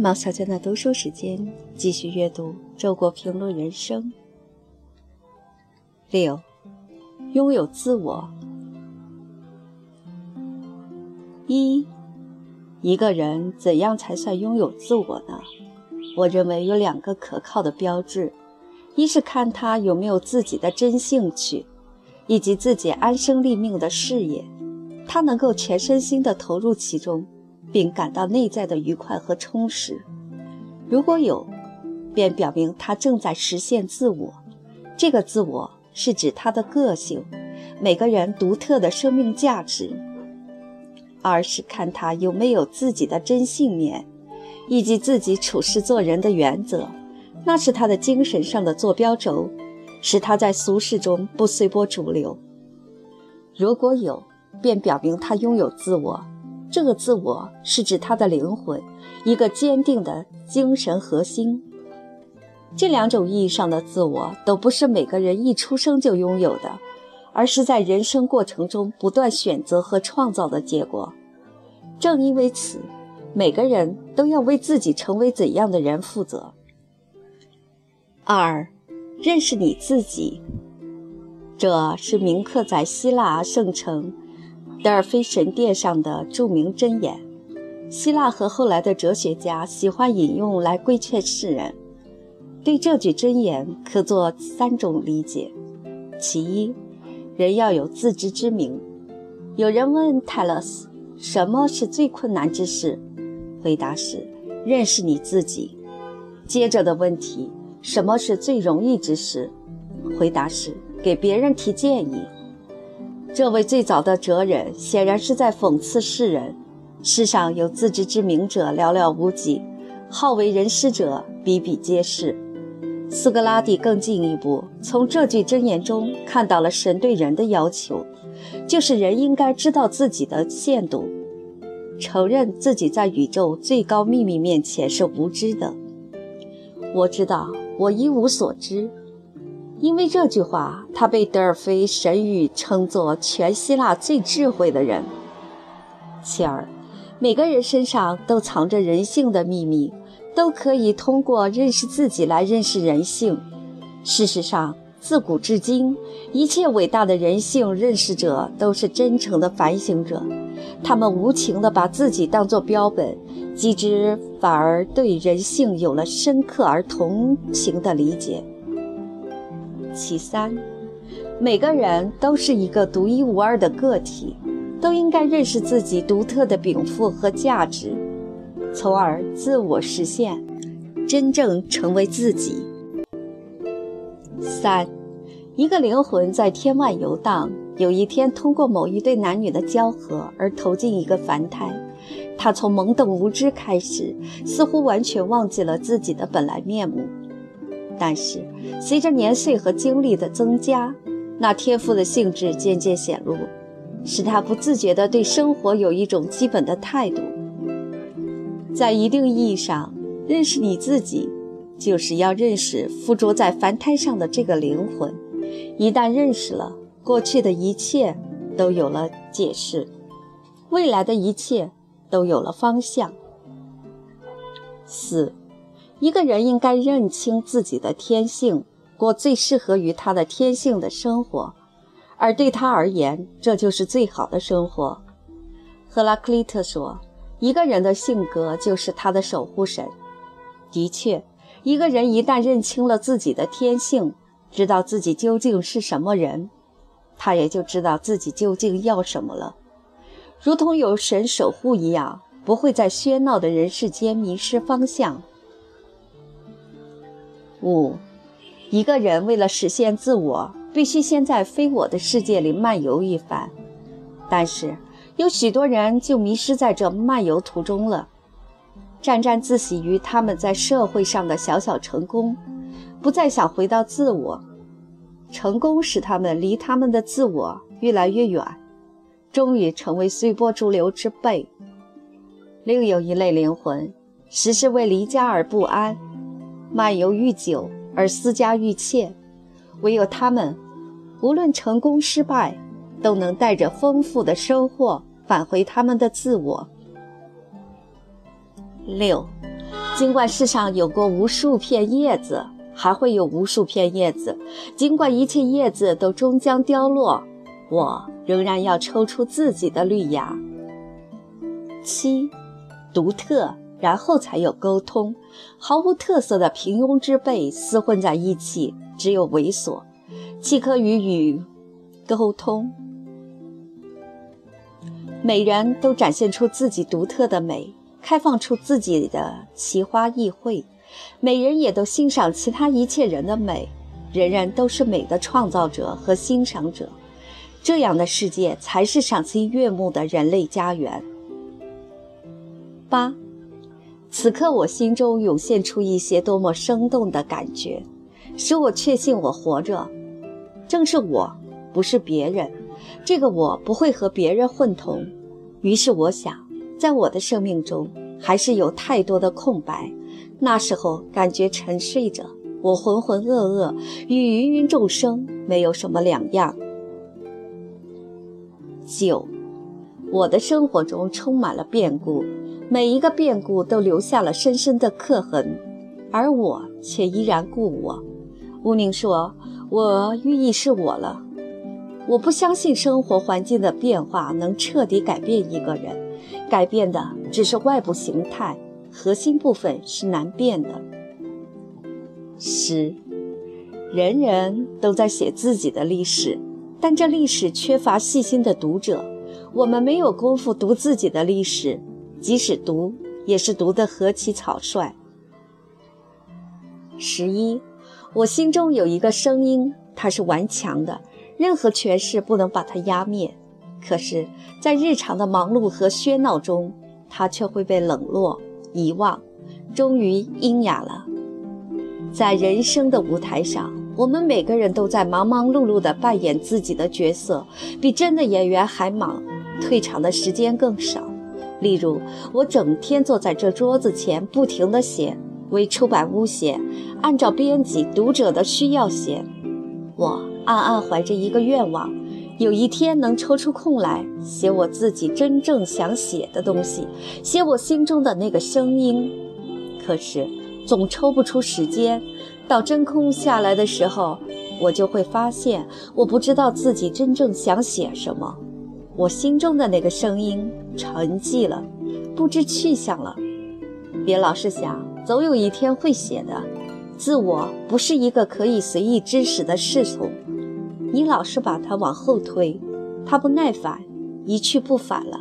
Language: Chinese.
毛小娟的读书时间，继续阅读《周国评论人生》。六，拥有自我。一，一个人怎样才算拥有自我呢？我认为有两个可靠的标志：一是看他有没有自己的真兴趣，以及自己安身立命的事业，他能够全身心地投入其中。并感到内在的愉快和充实。如果有，便表明他正在实现自我。这个自我是指他的个性，每个人独特的生命价值。二是看他有没有自己的真信念，以及自己处事做人的原则，那是他的精神上的坐标轴，使他在俗世中不随波逐流。如果有，便表明他拥有自我。这个自我是指他的灵魂，一个坚定的精神核心。这两种意义上的自我都不是每个人一出生就拥有的，而是在人生过程中不断选择和创造的结果。正因为此，每个人都要为自己成为怎样的人负责。二，认识你自己，这是铭刻在希腊圣城。德尔菲神殿上的著名箴言，希腊和后来的哲学家喜欢引用来规劝世人。对这句箴言可做三种理解：其一，人要有自知之明。有人问泰勒斯：“什么是最困难之事？”回答是：“认识你自己。”接着的问题：“什么是最容易之事？”回答是：“给别人提建议。”这位最早的哲人显然是在讽刺世人：世上有自知之明者寥寥无几，好为人师者比比皆是。苏格拉底更进一步，从这句箴言中看到了神对人的要求，就是人应该知道自己的限度，承认自己在宇宙最高秘密面前是无知的。我知道，我一无所知。因为这句话，他被德尔菲神谕称作全希腊最智慧的人。其二，每个人身上都藏着人性的秘密，都可以通过认识自己来认识人性。事实上，自古至今，一切伟大的人性认识者都是真诚的反省者，他们无情地把自己当作标本，机之反而对人性有了深刻而同情的理解。其三，每个人都是一个独一无二的个体，都应该认识自己独特的禀赋和价值，从而自我实现，真正成为自己。三，一个灵魂在天外游荡，有一天通过某一对男女的交合而投进一个凡胎，他从懵懂无知开始，似乎完全忘记了自己的本来面目。但是，随着年岁和经历的增加，那天赋的性质渐渐显露，使他不自觉地对生活有一种基本的态度。在一定意义上，认识你自己，就是要认识附着在凡胎上的这个灵魂。一旦认识了，过去的一切都有了解释，未来的一切都有了方向。四。一个人应该认清自己的天性，过最适合于他的天性的生活，而对他而言，这就是最好的生活。赫拉克利特说：“一个人的性格就是他的守护神。”的确，一个人一旦认清了自己的天性，知道自己究竟是什么人，他也就知道自己究竟要什么了，如同有神守护一样，不会在喧闹的人世间迷失方向。五，一个人为了实现自我，必须先在非我的世界里漫游一番。但是，有许多人就迷失在这漫游途中了，沾沾自喜于他们在社会上的小小成功，不再想回到自我。成功使他们离他们的自我越来越远，终于成为随波逐流之辈。另有一类灵魂，时时为离家而不安。漫游愈久而思家愈切，唯有他们，无论成功失败，都能带着丰富的收获返回他们的自我。六，尽管世上有过无数片叶子，还会有无数片叶子；尽管一切叶子都终将凋落，我仍然要抽出自己的绿芽。七，独特，然后才有沟通。毫无特色的平庸之辈厮混在一起，只有猥琐，岂可与语沟通？每人都展现出自己独特的美。开放出自己的奇花异卉，每人也都欣赏其他一切人的美，人人都是美的创造者和欣赏者，这样的世界才是赏心悦目的人类家园。八，此刻我心中涌现出一些多么生动的感觉，使我确信我活着，正是我，不是别人，这个我不会和别人混同。于是我想。在我的生命中，还是有太多的空白。那时候感觉沉睡着，我浑浑噩噩，与芸芸众生没有什么两样。九，我的生活中充满了变故，每一个变故都留下了深深的刻痕，而我却依然故我。吴宁说：“我寓意是我了。”我不相信生活环境的变化能彻底改变一个人。改变的只是外部形态，核心部分是难变的。十，人人都在写自己的历史，但这历史缺乏细心的读者。我们没有功夫读自己的历史，即使读，也是读得何其草率。十一，我心中有一个声音，它是顽强的，任何权势不能把它压灭。可是，在日常的忙碌和喧闹中，他却会被冷落、遗忘，终于阴哑了。在人生的舞台上，我们每个人都在忙忙碌碌地扮演自己的角色，比真的演员还忙，退场的时间更少。例如，我整天坐在这桌子前，不停地写，为出版物写，按照编辑、读者的需要写。我暗暗怀着一个愿望。有一天能抽出空来写我自己真正想写的东西，写我心中的那个声音，可是总抽不出时间。到真空下来的时候，我就会发现我不知道自己真正想写什么，我心中的那个声音沉寂了，不知去向了。别老是想，总有一天会写的。自我不是一个可以随意支使的侍从。你老是把它往后推，它不耐烦，一去不返了。